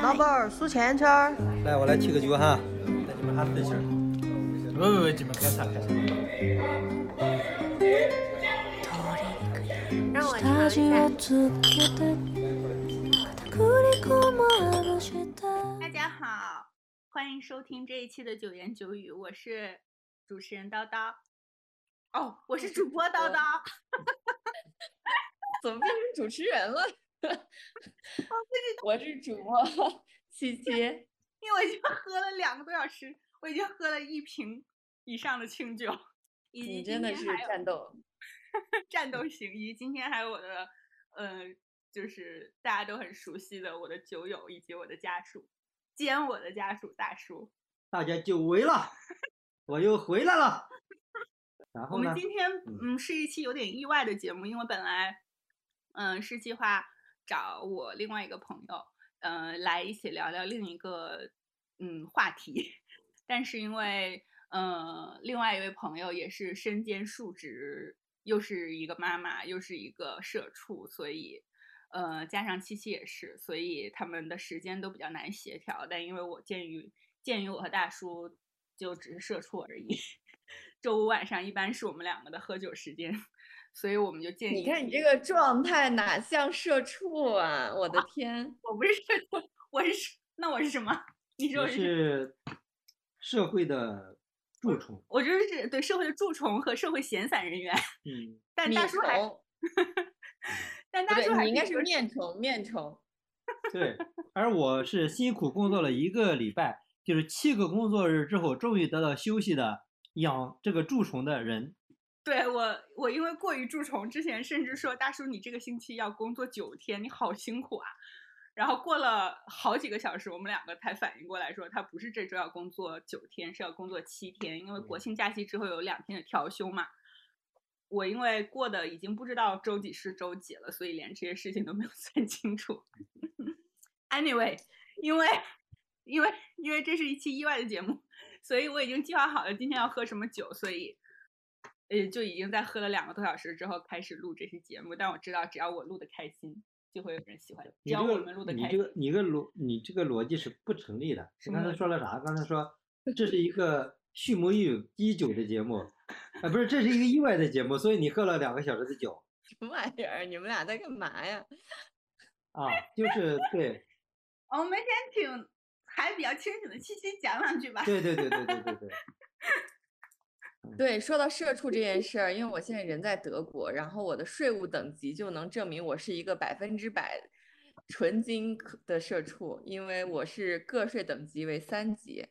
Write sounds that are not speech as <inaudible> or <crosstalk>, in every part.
老板儿数钱钱儿。来，我来提个酒哈，带你们哈自信儿。喂喂喂，你们开啥开啥？让我。大家好，欢迎收听这一期的九言九语，我是主持人叨叨。哦，我是主播叨叨。怎么变成主持人了？我是主播七七，因为我已经喝了两个多小时，我已经喝了一瓶以上的清酒，以及真的是战斗，<laughs> 战斗型，以及今天还有我的，呃，就是大家都很熟悉的我的酒友以及我的家属，兼我的家属大叔，大家久违了，我又回来了。然后呢？我们今天嗯是一期有点意外的节目，因为本来嗯是计划。找我另外一个朋友，嗯，来一起聊聊另一个嗯话题，<laughs> 但是因为嗯另外一位朋友也是身兼数职，又是一个妈妈，又是一个社畜，所以呃加上七七也是，所以他们的时间都比较难协调。但因为我鉴于鉴于我和大叔就只是社畜而已，<laughs> 周五晚上一般是我们两个的喝酒时间。所以我们就建议你看你这个状态哪像社畜啊！我的天，我不是社畜，我是那我是什么？你说是社会的蛀虫。我觉得是对社会的蛀虫和社会闲散人员。嗯，但大叔还，<laughs> 但大叔你应该是面虫，面虫。<laughs> 对，而我是辛苦工作了一个礼拜，就是七个工作日之后，终于得到休息的养这个蛀虫的人。对我，我因为过于蛀虫，之前甚至说大叔你这个星期要工作九天，你好辛苦啊。然后过了好几个小时，我们两个才反应过来，说他不是这周要工作九天，是要工作七天，因为国庆假期之后有两天的调休嘛。我因为过的已经不知道周几是周几了，所以连这些事情都没有 <laughs> 算清楚。Anyway，因为因为因为这是一期意外的节目，所以我已经计划好了今天要喝什么酒，所以。呃，就已经在喝了两个多小时之后开始录这期节目，但我知道只要我录的开心，就会有人喜欢。只要我们录的开心。你这个你个逻你这个逻辑是不成立的。你刚才说了啥？刚才说 <laughs> 这是一个蓄谋已久的节目，啊，不是，这是一个意外的节目，所以你喝了两个小时的酒。<laughs> 什么玩意儿？你们俩在干嘛呀？<laughs> 啊，就是对。我们先请还比较清醒的七七讲两句吧。对对对对对对对。对，说到社畜这件事儿，因为我现在人在德国，然后我的税务等级就能证明我是一个百分之百纯金的社畜，因为我是个税等级为三级。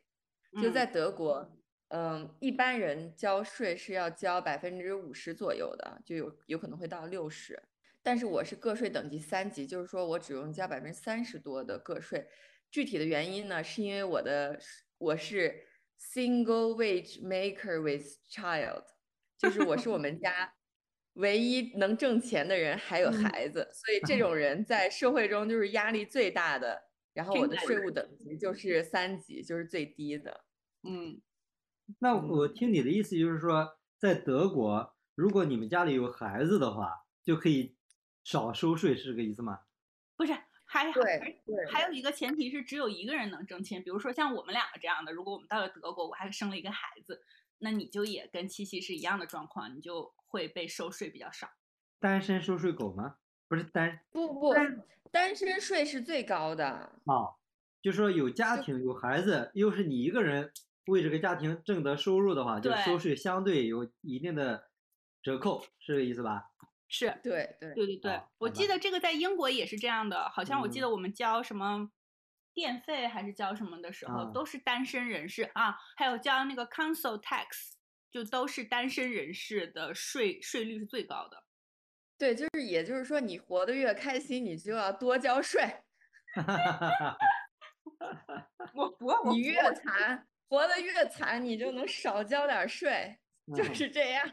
就在德国，嗯，一般人交税是要交百分之五十左右的，就有有可能会到六十，但是我是个税等级三级，就是说我只用交百分之三十多的个税。具体的原因呢，是因为我的我是。Single wage maker with child，就是我是我们家唯一能挣钱的人，还有孩子，所以这种人在社会中就是压力最大的。然后我的税务等级就是三级，就是最低的。嗯，那我听你的意思就是说，在德国，如果你们家里有孩子的话，就可以少收税，是这个意思吗？不是。还还还有一个前提是只有一个人能挣钱，比如说像我们两个这样的，如果我们到了德国，我还生了一个孩子，那你就也跟七夕是一样的状况，你就会被收税比较少。单身收税狗吗？不是单不不单身税是最高的啊，就说有家庭有孩子，又是你一个人为这个家庭挣得收入的话，就收税相对有一定的折扣，是这个意思吧？是对对对对对，我记得这个在英国也是这样的，好像我记得我们交什么电费还是交什么的时候，都是单身人士啊，还有交那个 council tax，就都是单身人士的税税率是最高的。对，就是也就是说，你活得越开心，你就要多交税。<laughs> 我活，你越惨，活得越惨，你就能少交点税，就是这样。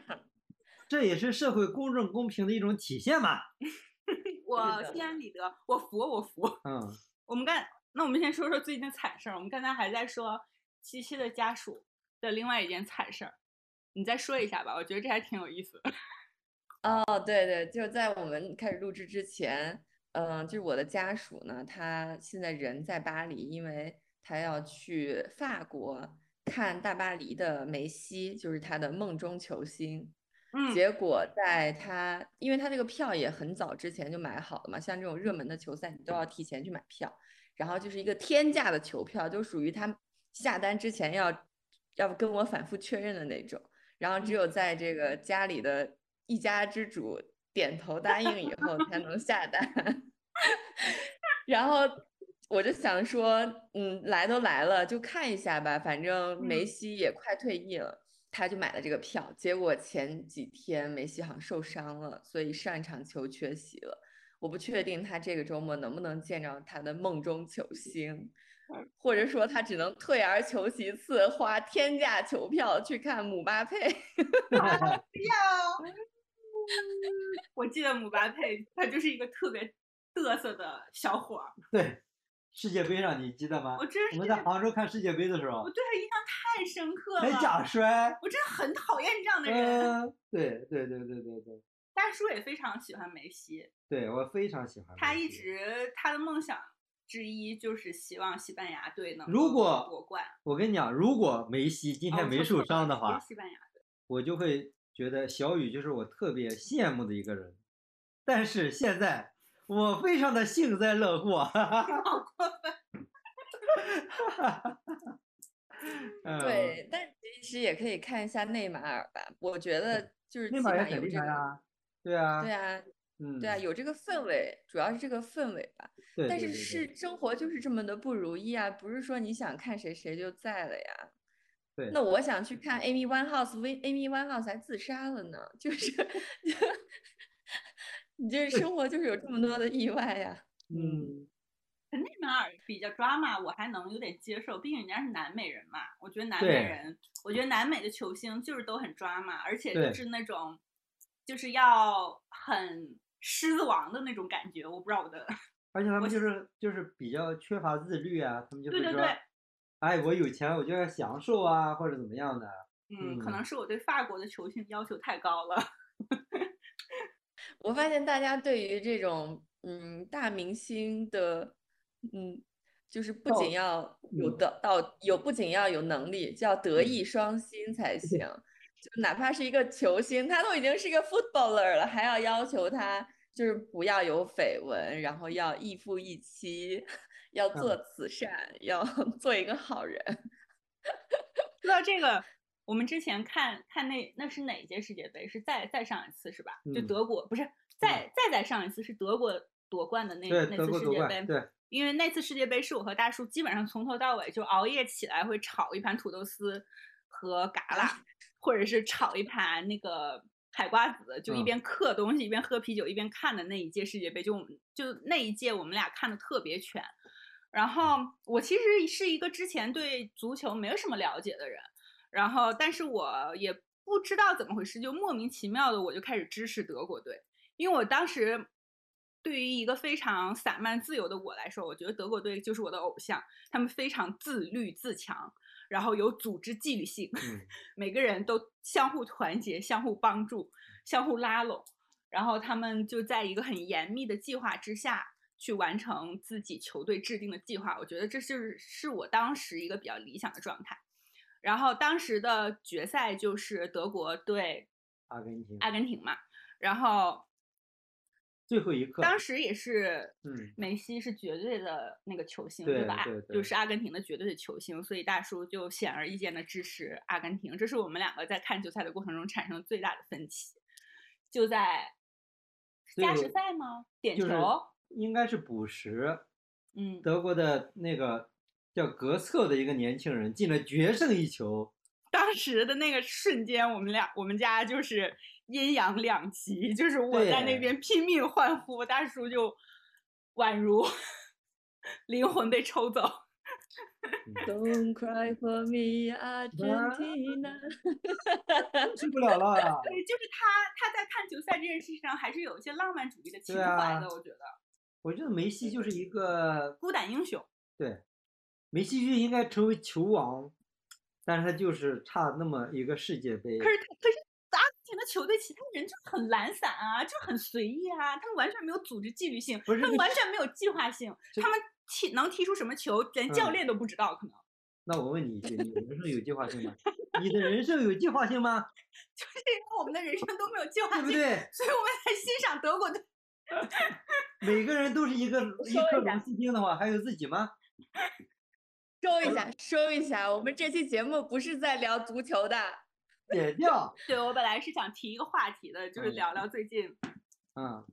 这也是社会公正公平的一种体现嘛。<laughs> 我心安理得，我服我服。嗯，<laughs> 我们刚那我们先说说最近的惨事儿。我们刚才还在说七七的家属的另外一件惨事儿，你再说一下吧，我觉得这还挺有意思。<laughs> 哦，对对，就在我们开始录制之前，嗯，就是我的家属呢，他现在人在巴黎，因为他要去法国看大巴黎的梅西，就是他的梦中球星。嗯，结果在他，因为他这个票也很早之前就买好了嘛，像这种热门的球赛，你都要提前去买票，然后就是一个天价的球票，就属于他下单之前要要跟我反复确认的那种，然后只有在这个家里的一家之主点头答应以后才能下单，<laughs> 然后我就想说，嗯，来都来了，就看一下吧，反正梅西也快退役了。他就买了这个票，结果前几天梅西好像受伤了，所以上一场球缺席了。我不确定他这个周末能不能见着他的梦中球星，<laughs> 或者说他只能退而求其次，花天价球票去看姆巴佩。<laughs> 要，<laughs> 我记得姆巴佩他就是一个特别嘚瑟的小伙儿。对。世界杯上你记得吗？我真我们在杭州看世界杯的时候，哦我对他印象太深刻了。还假摔，我真的很讨厌这样的人。嗯，对对对对对对。大叔也非常喜欢梅西，对我非常喜欢。他一直他的梦想之一就是希望西班牙队能如果夺冠。我跟你讲，如果梅西今天没受伤的话，西班牙队，我就会觉得小雨就是我特别羡慕的一个人。但是现在我非常的幸灾乐祸。好过分。对，但其实也可以看一下内马尔吧。我觉得就是内马尔也很厉害啊。对啊。对啊，嗯，对啊，有这个氛围，主要是这个氛围吧。对。但是是生活就是这么的不如意啊，不是说你想看谁谁就在了呀。对。那我想去看 Amy Winehouse，Amy Winehouse 还自杀了呢，就是 <laughs> 你这生活就是有这么多的意外呀。嗯。内马尔比较抓马，我还能有点接受，毕竟人家是南美人嘛。我觉得南美人，我觉得南美的球星就是都很抓马，而且就是那种，就是要很狮子王的那种感觉。我不知道我的。而且他们就是就是比较缺乏自律啊，他们就对对对，哎，我有钱我就要享受啊，或者怎么样的。嗯，可能是我对法国的球星要求太高了。<laughs> 我发现大家对于这种嗯大明星的。嗯，就是不仅要有得到有，不仅要有能力，就要德艺双馨才行。就哪怕是一个球星，他都已经是一个 footballer 了，还要要求他就是不要有绯闻，然后要一夫一妻，要做慈善，要 <laughs> 做一个好人。<laughs> 说到这个，我们之前看看那那是哪届世界杯？是再再上一次是吧？就德国不是再再再上一次是德国夺冠的那那次世界杯。对。因为那次世界杯是我和大叔基本上从头到尾就熬夜起来会炒一盘土豆丝和嘎啦，或者是炒一盘那个海瓜子，就一边嗑东西一边喝啤酒一边看的那一届世界杯，就我们就那一届我们俩看的特别全。然后我其实是一个之前对足球没有什么了解的人，然后但是我也不知道怎么回事，就莫名其妙的我就开始支持德国队，因为我当时。对于一个非常散漫自由的我来说，我觉得德国队就是我的偶像。他们非常自律自强，然后有组织纪律性，每个人都相互团结、相互帮助、相互拉拢，然后他们就在一个很严密的计划之下去完成自己球队制定的计划。我觉得这就是是我当时一个比较理想的状态。然后当时的决赛就是德国对阿根廷，阿根廷嘛，然后。最后一刻，当时也是，嗯，梅西是绝对的那个球星，对吧？对对，就是阿根廷的绝对的球星，所以大叔就显而易见的支持阿根廷。这是我们两个在看球赛的过程中产生最大的分歧，就在加时赛吗？点球应该是补时，嗯，德国的那个叫格策的一个年轻人进了决胜一球，当时的那个瞬间，我们俩我们家就是。阴阳两极，就是我在那边拼命欢呼，大叔就宛如 <laughs> 灵魂被抽走。Don't cry for me, Argentina。<laughs> 受不了了。对，就是他，他在看球赛这件事情上还是有一些浪漫主义的情怀的，我觉得。我觉得梅西就是一个孤胆英雄。对，梅西就应该成为球王，但是他就是差那么一个世界杯。可是，可是。阿根廷的球队其他人就很懒散啊，就很随意啊，他们完全没有组织纪律性，他们完全没有计划性，他们踢能踢出什么球，连教嗯练都不知道，可能那我问你一句，你的人生有计划性吗？你的人生有计划性吗？<laughs> 就是因为我们的人生都没有计划性，对不对？所以我们才欣赏德国队。<laughs> 每个人都是一个 <laughs> 一颗螺丝钉的话，还有自己吗？收一下，收一下，我们这期节目不是在聊足球的。<laughs> 点掉。对我本来是想提一个话题的，就是嗯聊聊最近，嗯，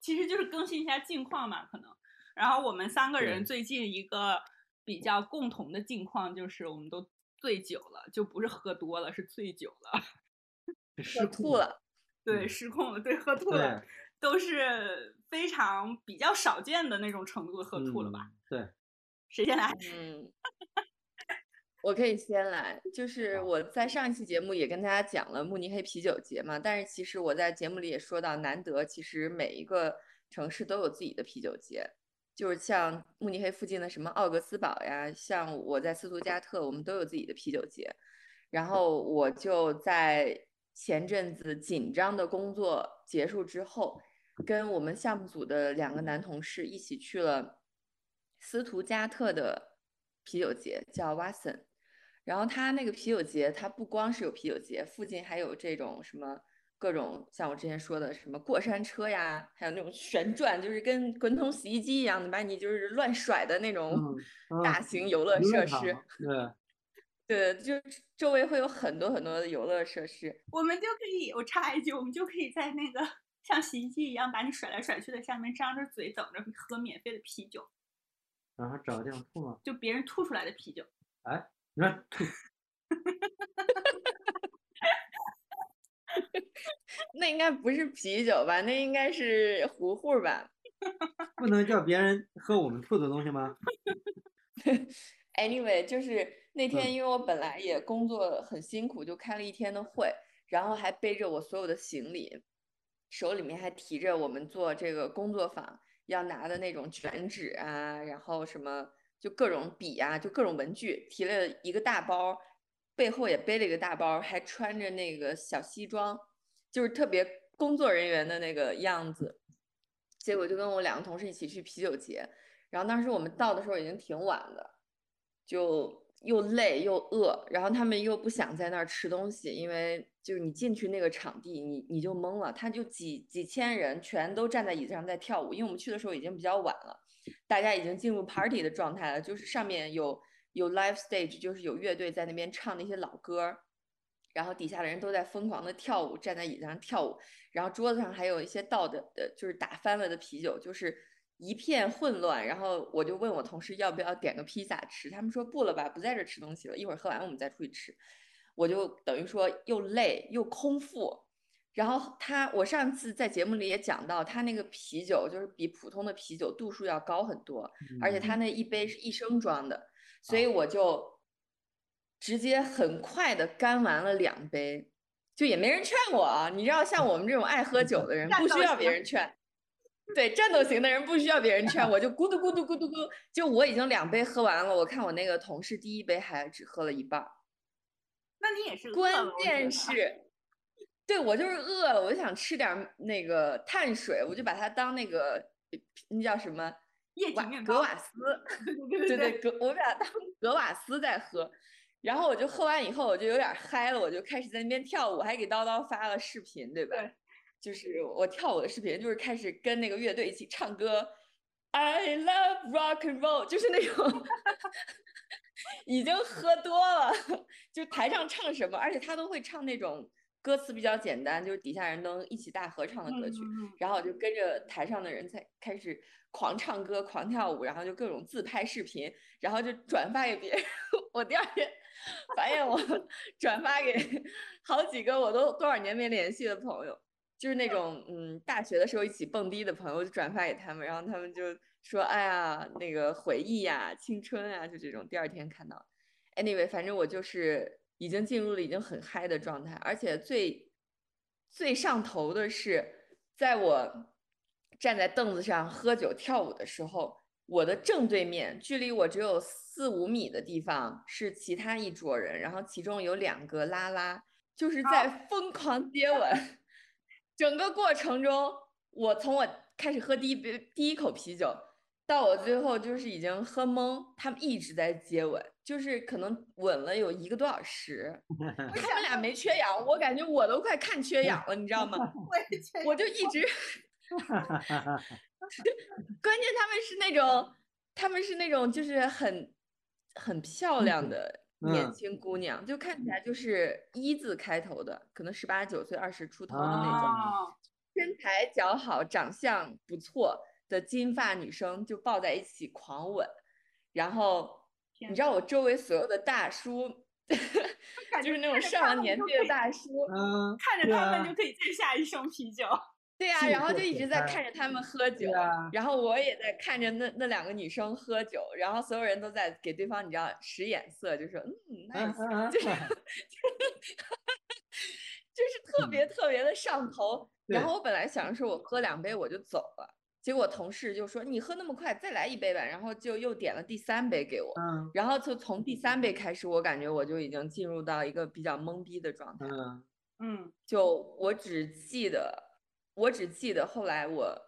其实就是更新一下近况嘛，可能。然后我们三个人最近一个比较共同的近况就是我们都醉酒了，就不是喝多了，是醉酒了。我是失控吐了，对，嗯失控了，对，喝吐了，都是非常比较少见的那种程度的喝吐了吧？嗯？对，谁先来？嗯，我可以先来，就是我在上一期节目也跟大家讲了慕尼黑啤酒节嘛，但是其实我在节目里也说到，难得其实每一个城市都有自己的啤酒节，就是像慕尼黑附近的什么奥格斯堡呀，像我在斯图加特，我们都有自己的啤酒节。然后我就在前阵子紧张的工作结束之后，跟我们项目组的两个男同事一起去了斯图加特的啤酒节，叫 Watson。然后它那个啤酒节，它不光是有啤酒节，附近还有这种什么各种像我之前说的什么过山车呀，还有那种旋转，就是跟滚筒洗衣机一样的，把你就是乱甩的那种嗯大嗯型游乐设施。对，<laughs> 对，就周围会有很多很多的游乐设施。我们就可以，我插一句，我们就可以在那个 <laughs> 像洗衣机一样把你甩来甩去的下面张着嘴等着喝免费的啤酒，然后找个地方吐吗？就别人吐出来的啤酒。哎你说吐，<laughs> 那应该不是啤酒吧？那应该是糊糊吧不能叫别人喝我们吐的东西吗？？<laughs> Anyway，就是那天嗯因为我本来也工作很辛苦，就开了一天的会，然后还背着我所有的行李，手里面还提着我们做这个工作坊要拿的那种卷纸啊，然后什么就各种笔啊，就各种文具，提了一个大包，背后也背了一个大包，还穿着那个小西装，就是特别工作人员的那个样子。结果就跟我两个同事一起去啤酒节，然后当时我们到的时候已经挺晚的，就又累又饿，然后他们又不想在那儿吃东西，因为就是你进去那个场地，你你就懵了，他就几几千人全都站在椅子上在跳舞，因为我们去的时候已经比较晚了，大家已经进入 party 的状态了，就是上面有有 live stage，就是有乐队在那边唱那些老歌，然后底下的人都在疯狂的跳舞，站在椅子上跳舞，然后桌子上还有一些倒的的，就是打翻了的啤酒，就是一片混乱。然后我就问我同事要不要点个披萨吃，他们说不了吧，不在这儿吃东西了，一会儿喝完我们再出去吃。我就等于说又累又空腹。然后他，我上次在节目里也讲到，他那个啤酒就是比普通的啤酒度数要高很多，而且嗯他那一杯是一升装的，所以我就直接很快的干完了两杯，就也没人劝我啊。你知道，像我们这种爱喝 <laughs> 酒的人，不需要别人劝。对，战斗型的人不需要别人劝，我就咕嘟咕嘟咕嘟咕，就我已经两杯喝完了。我看我那个同事第一杯还只喝了一半儿。那你也是关键是，对我就是饿了，我就想吃点儿那个碳水，我就把它当那个那叫什么瓦液体面包格瓦斯，<laughs> 对对对，格我把它当格瓦斯在喝。然后我就喝完以后，我就有点嗨了，我就开始在那边跳舞，还给叨叨发了视频，对吧？对就是我跳舞的视频，就是开始跟那个乐队一起唱歌，I love rock and roll，就是那种 <laughs> 已经喝多了，就台上唱什么，而且他都会唱那种歌词比较简单，就是底下人都能一起大合唱的歌曲。然后我就跟着台上的人在开始狂唱歌、狂跳舞，然后就各种自拍视频，然后就转发给别人。<laughs> 我第二天发现我转发给好几个我都多少年没联系的朋友，就是那种嗯大学的时候一起蹦迪的朋友，就转发给他们，然后他们就说：“哎呀，那个回忆呀、青春啊，就这种。”第二天看到，anyway，反正我就是已经进入了已经很嗨的状态，而且最最上头的是，在我站在凳子上喝酒跳舞的时候，我的正对面，距离我只有四五米的地方是其他一桌人，然后其中有两个拉拉，就是在疯狂接吻。整个过程中，我从我开始喝第一杯第一口啤酒，到我最后就是已经喝懵，他们一直在接吻，就是可能吻了有一个多小时。<laughs> 他们俩没缺氧，我感觉我都快看缺氧了，你知道吗？<laughs> 我就一直，<laughs> 关键他们是那种，他们是那种就是很很漂亮的年嗯轻姑娘，就看起来就是一字开头的，可能十八九岁、二十出头的那种，身材姣好、长相不错的金发女生就抱在一起狂吻，然后你知道我周围所有的大叔，<laughs> 就是那种上了年纪的大叔，嗯，看着他们就可以再下一升啤酒。对呀、是然后就一直在看着他们喝酒，啊然后我也在看着那那两个女生喝酒，然后所有人都在给对方你知道使眼色，就说嗯 <laughs> 嗯 nice，嗯就是嗯 <laughs> 就是特别特别的上头。然后我本来想着说我喝两杯我就走了，结果同事就说你喝那么快，再来一杯吧，然后就又点了第三杯给我。嗯然后就从第三杯开始，我感觉我就已经进入到一个比较懵逼的状态。嗯嗯，就我只记得，我只记得后来我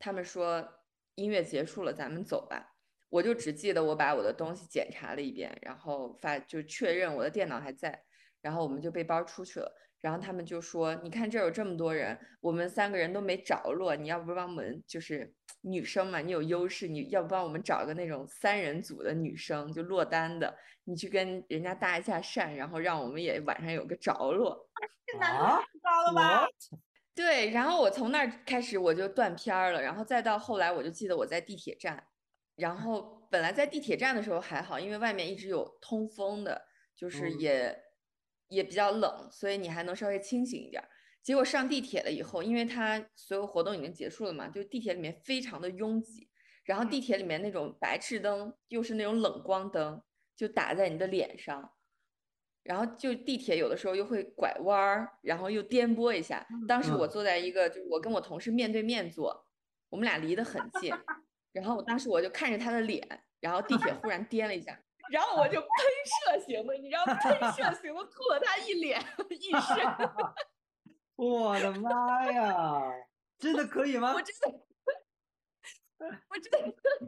他们说音乐结束了，咱们走吧。我就只记得我把我的东西检查了一遍，然后发就确认我的电脑还在，然后我们就背包出去了。然后他们就说：“你看这有这么多人，我们三个人都没着落，你要不帮我们就是女生嘛，你有优势，你要不帮我们找个那种三人组的女生，就落单的，你去跟人家搭一下讪，然后让我们也晚上有个着落。”这难度啊太高了吧？对，然后我从那儿开始我就断片儿了，然后再到后来我就记得我在地铁站，然后本来在地铁站的时候还好，因为外面一直有通风的，就是嗯。也、也比较冷，所以你还能稍微清醒一点儿。结果上地铁了以后，因为它所有活动已经结束了嘛，就地铁里面非常的拥挤，然后地铁里面那种白炽灯又是那种冷光灯，就打在你的脸上，然后就地铁有的时候又会拐弯儿，然后又颠簸一下。当时我嗯坐在一个，就是我跟我同事面对面坐，我们俩离得很近，然后我当时我就看着他的脸，然后地铁忽然颠了一下，然后我就喷射型的，你知道喷射型的吐了他一脸一身，<laughs> 我的妈呀，真的可以吗我？真的。<laughs> 我真的特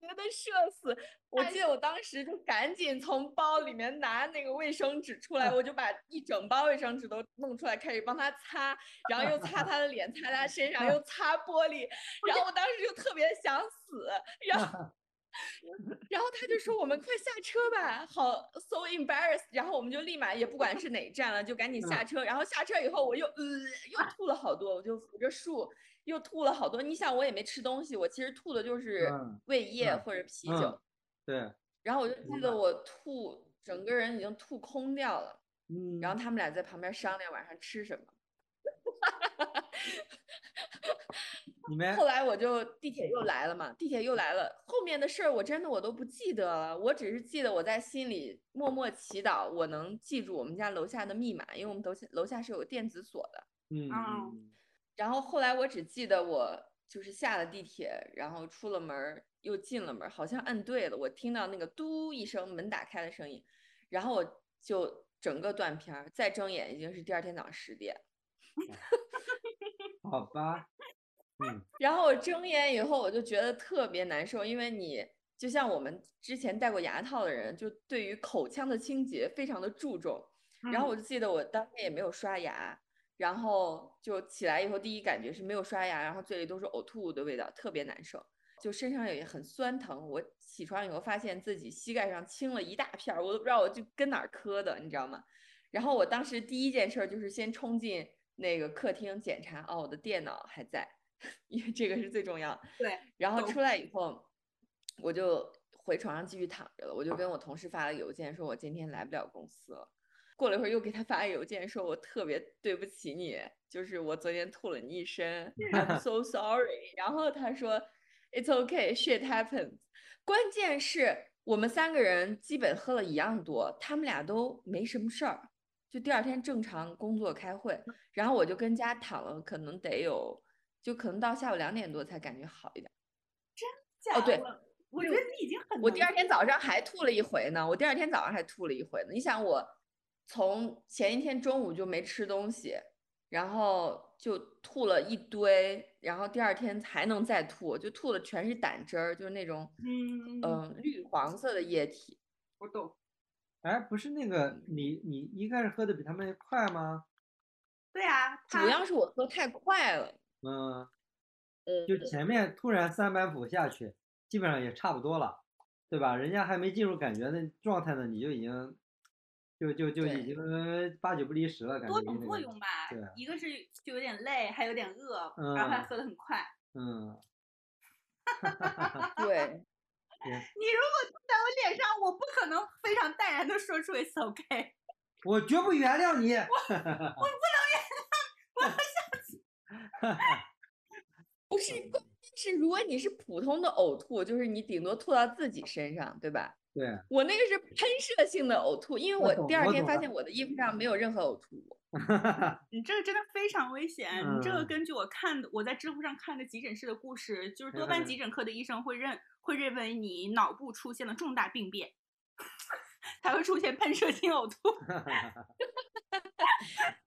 别的社死，我记得我当时就赶紧从包里面拿那个卫生纸出来，我就把一整包卫生纸都弄出来，开始帮他擦，然后又擦他的脸，擦他身上，又擦玻璃，然后我当时就特别想死，然后 <laughs> 然后他就说我们快下车吧，好 so embarrassed，然后我们就立马也不管是哪站了，就赶紧下车，然后下车以后我又呃又吐了好多，我就扶着树。又吐了好多，你想我也没吃东西，我其实吐的就是嗯胃液嗯或者啤嗯酒，对，然后我就记得我吐，整个人已经吐空掉了。嗯，然后他们俩在旁边商量晚上吃什么。你们后来我就地铁又来了嘛，地铁又来了，后面的事儿我真的我都不记得了，我只是记得我在心里默默祈祷，我能记住我们家楼下的密码，因为我们楼下楼下是有个电子锁的。嗯嗯嗯然后后来我只记得我就是下了地铁，然后出了门，又进了门，好像按对了，我听到那个嘟一声门打开的声音，然后我就整个断片儿，再睁眼已经是第二天早上十点。<laughs> 好吧，嗯然后我睁眼以后，我就觉得特别难受，因为你就像我们之前戴过牙套的人，就对于口腔的清洁非常的注重。然后我就记得我当天也没有刷牙，然后就起来以后第一感觉是没有刷牙，然后嘴里都是呕吐物的味道，特别难受，就身上也很酸疼。我起床以后发现自己膝盖上青了一大片儿，我都不知道我就跟哪儿磕的，你知道吗？然后我当时第一件事儿就是先冲进那个客厅检查，哦，我的电脑还在，<laughs> 因为这个是最重要的。对，然后出来以后，我就回床上继续躺着了。我就跟我同事发了邮件，说我今天来不了公司了。过了一会儿，又给他发邮件，说我特别对不起你，就是我昨天吐了你一身，<laughs> I'm so sorry。然后他说，It's okay, shit happens。关键是我们三个人基本喝了一样多，他们俩都没什么事儿，就第二天正常工作开会。然后我就跟家躺了，可能得有，就可能到下午两点多才感觉好一点。哦对假的，我觉得你已经很我第二天早上还吐了一回呢，我第二天早上还吐了一回呢。你想我从前一天中午就没吃东西，然后就吐了一堆，然后第二天还能再吐，就吐的全是胆汁儿，就是那种嗯嗯绿黄色的液体。我懂。哎，不是那个你你一开始喝的比他们快吗？对啊，主要是我喝太快了，嗯，呃，就前面突然三板斧下去，基本上也差不多了，对吧？人家还没进入感觉的状态呢，你就已经就就就已经八九不离十了，感觉多种那个作用吧对，一个是就有点累，还有点饿，然后还嗯喝的很快。嗯，<laughs> 对，你如果吐在我脸上，我不可能非常淡然的说出 “it's okay”。<laughs> 我绝不原谅你。<laughs> 不是，关键是如果你是普通的呕吐，就是你顶多吐到自己身上，对吧？对，我那个是喷射性的呕吐，因为我第二天发现我的衣服上没有任何呕吐物。<laughs> 你这个真的非常危险。你这个嗯根据我看的，我在知乎上看的急诊室的故事，就是多半嗯急诊科的医生会认会认为你脑部出现了重大病变，<laughs> 才会出现喷射性呕吐。<laughs>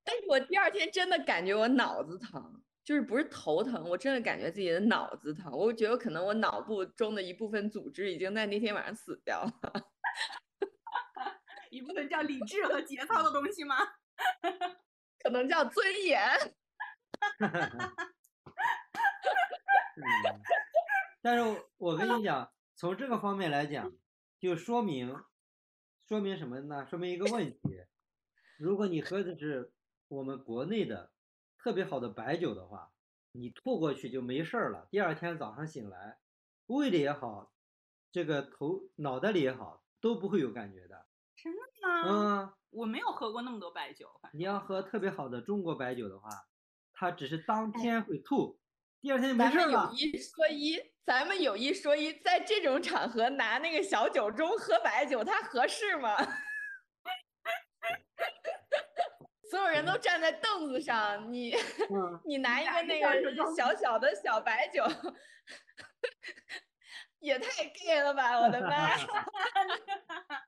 但是我第二天真的感觉我脑子疼，就是不是头疼，我真的感觉自己的脑子疼。我觉得可能我脑部中的一部分组织已经在那天晚上死掉了。<laughs> 一部分叫理智和节操的东西吗？<laughs> 可能叫尊严。<laughs> 嗯，但是我我跟你讲，从这个方面来讲，就说明说明什么呢？说明一个问题：如果你喝的是我们国内的特别好的白酒的话，你吐过去就没事儿了。第二天早上醒来，胃里也好，这个头脑袋里也好，都不会有感觉的。真的吗？嗯，我没有喝过那么多白酒，反正你要喝特别好的中国白酒的话，它只是当天会吐，第二天就没咱们有。一说一，咱们有一说一，在这种场合拿那个小酒盅喝白酒，它合适吗？所有人都站在凳子上，你嗯，<laughs> 你拿一个那个小小的小白酒，也太 gay 了吧！我的妈呀！<laughs>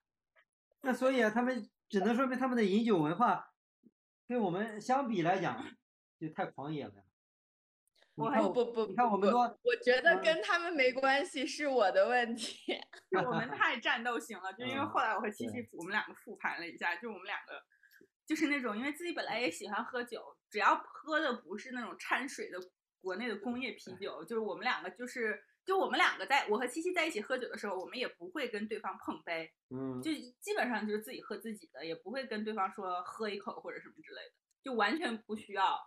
那所以啊他们只能说明他们的饮酒文化跟我们相比来讲就太狂野了。我看不不不，你看我们不多我觉得嗯跟他们没关系，是我的问题。是我们 <laughs> 太战斗型了，就因为嗯后来我和七七我们两个复盘了一下，就我们两个就是那种，因为自己本来也喜欢喝酒，只要喝的不是那种掺水的国内的工业啤酒，就是我们两个就是就我们两个在我和七七在一起喝酒的时候，我们也不会跟对方碰杯，嗯，就基本上就是自己喝自己的，也不会跟对方说喝一口或者什么之类的，就完全不需要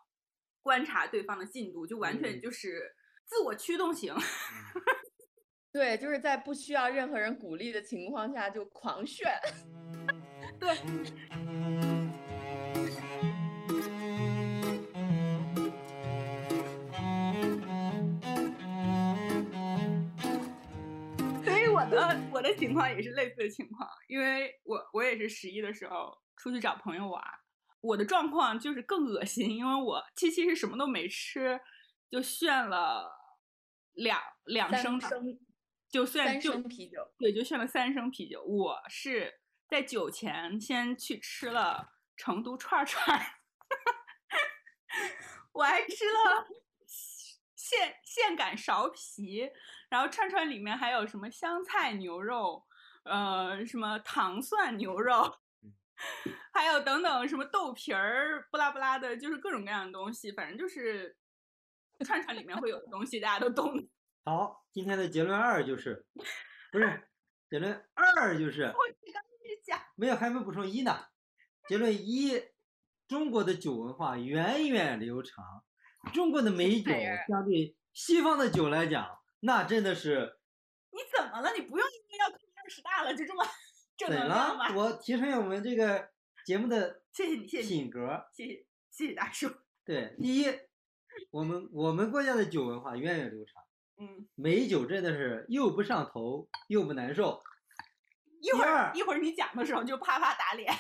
观察对方的进度，就完全嗯就是自我驱动型。<laughs> 对，就是在不需要任何人鼓励的情况下就狂炫。对，我的我的情况也是类似的情况，因为我我也是十一的时候出去找朋友玩儿，我的状况就是更恶心，因为我七七是什么都没吃，就炫了两两升就算三就升啤酒，对，就炫了三升啤酒。我是在酒前先去吃了成都串儿串儿，<laughs> 我还吃了 <laughs> 现现擀苕皮，然后串串里面还有什么香菜牛肉，呃，什么糖蒜牛肉。还有等等什么豆皮儿，不拉不拉的，就是各种各样的东西，反正就是串串里面会有的东西，大家都懂。<laughs> 好，今天的结论二就是，不是结论二就 <laughs> 是我刚开始讲。没有还没补充一呢。<laughs> 结论一，中国的酒文化源远流长，中国的美酒相对西方的酒来讲，那真的是你怎么了？你不用因为要看二十大了就这么正怎能量？我提升我们这个节目的谢谢你，谢谢，品格。谢谢谢谢大叔。对，第一，我们我们国家的酒文化源远流长，嗯，美酒真的是又不上头又不难受。一会儿一会儿你讲的时候就啪啪打脸。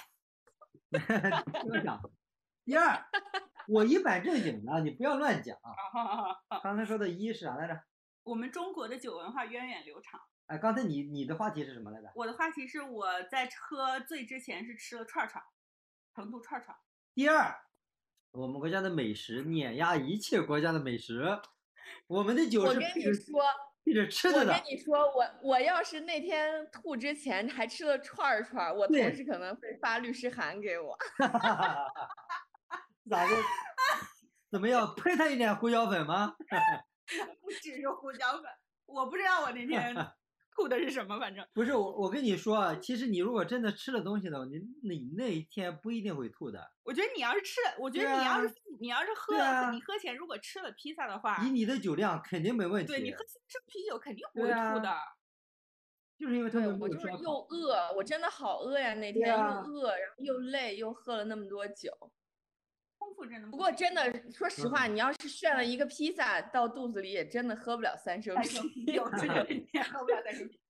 <laughs> 听我讲。第二，<laughs> 我一本正经的，你不要乱讲。刚才说的一是啥来着？我们中国的酒文化源远流长。哎，刚才你你的话题是什么来着？我的话题是我在喝醉之前是吃了串串儿，成都串串。第二，我们国家的美食碾压一切国家的美食，我们的酒我跟是配着你说，吃的的我跟。你说，我我要是那天吐之前还吃了串儿串儿，我同事可能会发律师函给我。<laughs> 咋的？怎么样？喷他一点胡椒粉吗？<laughs> <laughs> 不只是胡椒粉，我不知道我那天 <laughs> 吐的是什么，反正不是我，我跟你说啊，其实你如果真的吃了东西的话，你你那一天不一定会吐的。我觉得你要是吃了，我觉得你要是、啊你要是喝、了啊你喝前如果吃了披萨的话，以你的酒量，肯定没问题。对你喝生啤酒肯定不会吐的。就是因为他对我就是又。饿，我真的好饿呀！那天又啊饿，然后又累，又喝了那么多酒。不过真的，说实话，嗯你要是炫了一个披萨到肚子里，也真的喝不了三升啤。酒，这个你喝不了三升啤酒。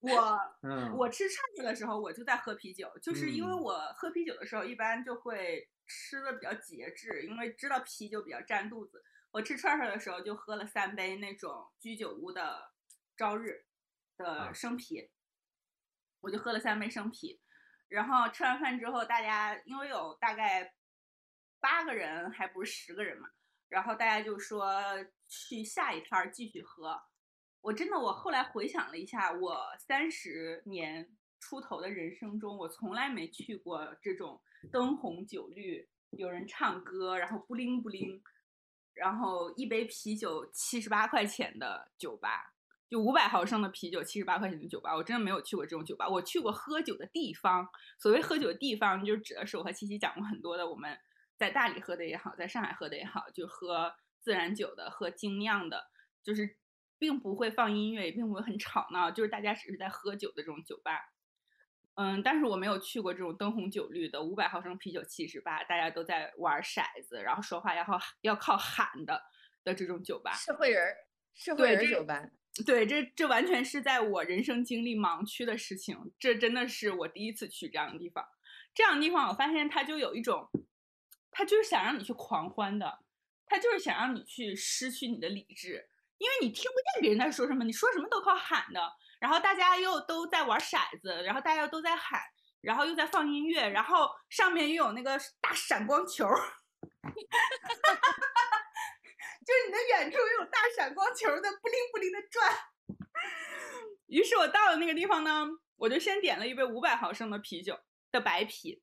我 <laughs> 嗯，我吃串串的时候，我就在喝啤酒，就是因为嗯我喝啤酒的时候，一般就会吃的比较节制，因为知道啤酒比较占肚子。我吃串串的时候就喝了三杯那种居酒屋的朝日的啊生啤，我就喝了三杯生啤。然后吃完饭之后，大家因为有大概八个人，还不是十个人嘛，然后大家就说去下一摊继续喝。我真的，我后来回想了一下，我三十年出头的人生中，我从来没去过这种灯红酒绿，有人唱歌，然后布灵布灵，然后一杯啤酒七十八块钱的酒吧，就五百毫升的啤酒七十八块钱的酒吧，我真的没有去过这种酒吧。我去过喝酒的地方，所谓喝酒的地方，就指的是我和七七讲过很多的，我们在大理喝的也好，在上海喝的也好，就喝自然酒的，喝精酿的，就是并不会放音乐，也并不会很吵闹，就是大家只是在喝酒的这种酒吧。嗯，但是我没有去过这种灯红酒绿的五百毫升啤酒七十八，大家都在玩骰子，然后说话要靠要靠喊的的这种酒吧。社会人儿，社会人儿酒吧。对，这这完全是在我人生经历盲区的事情，这真的是我第一次去这样的地方。这样的地方，我发现它就有一种，他就是想让你去狂欢的，他就是想让你去失去你的理智，因为你听不见别人在说什么，你说什么都靠喊的，然后大家又都在玩骰子，然后大家又都在喊，然后又在放音乐，然后上面又有那个大闪光球儿，<laughs> 就是你的远处有大闪光球在不灵不灵的转。于是我到了那个地方呢，我就先点了一杯五百毫升的啤酒的白啤，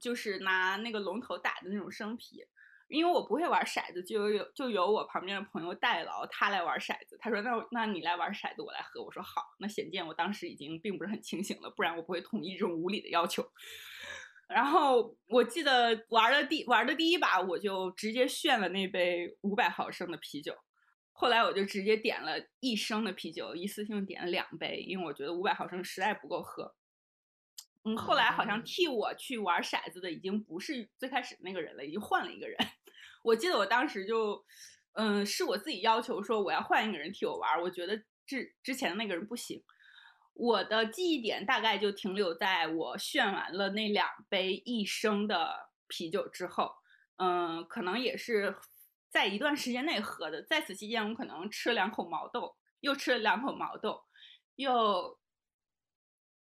就是拿那个龙头打的那种生啤。因为我不会玩骰子，就有就由我旁边的朋友代劳，他来玩骰子。他说：“那那你来玩骰子，我来喝。”我说：“好。”那显见我当时已经并不是很清醒了，不然我不会同意这种无理的要求。然后我记得玩了第玩的第一把，我就直接炫了那杯五百毫升的啤酒。后来我就直接点了一升的啤酒，一次性点了两杯，因为我觉得五百毫升实在不够喝。嗯，后来好像替我去玩骰子的已经不是最开始那个人了，已经换了一个人。<laughs> 我记得我当时就，嗯，是我自己要求说我要换一个人替我玩，我觉得之之前的那个人不行。我的记忆点大概就停留在我炫完了那两杯一升的啤酒之后，嗯，可能也是在一段时间内喝的。在此期间，我可能吃了两口毛豆，又吃了两口毛豆，又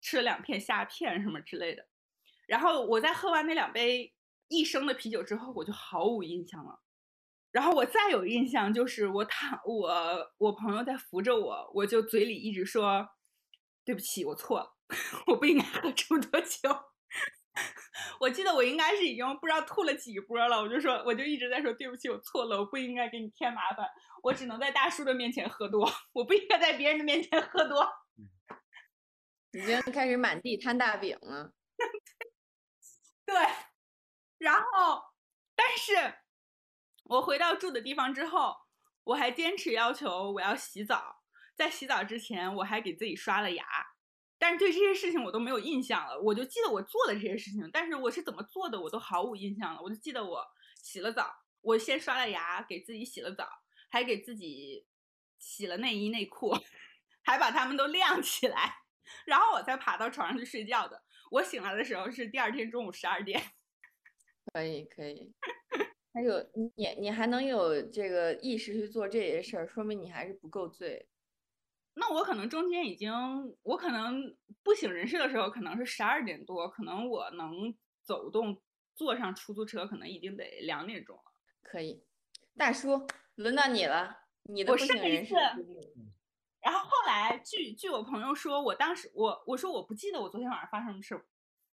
吃了两片虾片什么之类的。然后我在喝完那两杯一升的啤酒之后，我就毫无印象了。然后我再有印象就是我躺我我朋友在扶着我，我就嘴里一直说对不起，我错了，<laughs> 我不应该喝这么多酒。<laughs> 我记得我应该是已经不知道吐了几波了，我就说我就一直在说对不起，我错了，我不应该给你添麻烦，我只能在大叔的面前喝多，我不应该在别人的面前喝多。已经开始满地摊大饼了。<laughs> 对，然后，但是我回到住的地方之后，我还坚持要求我要洗澡，在洗澡之前我还给自己刷了牙，但是对这些事情我都没有印象了，我就记得我做了这些事情，但是我是怎么做的我都毫无印象了，我就记得我洗了澡，我先刷了牙，给自己洗了澡，还给自己洗了内衣内裤，<laughs> 还把它们都晾起来，然后我才爬到床上去睡觉的。我醒来的时候是第二天中午十二点。可 <laughs> 以可以，还有你你还能有这个意识去做这些事儿，说明你还是不够醉。那我可能中间已经，我可能不省人事的时候可能是十二点多，可能我能走动，坐上出租车可能已经得两点钟了。可以，大叔，轮到你了，你的不省人事然后后来，据据我朋友说，我当时我我说我不记得我昨天晚上发生什么事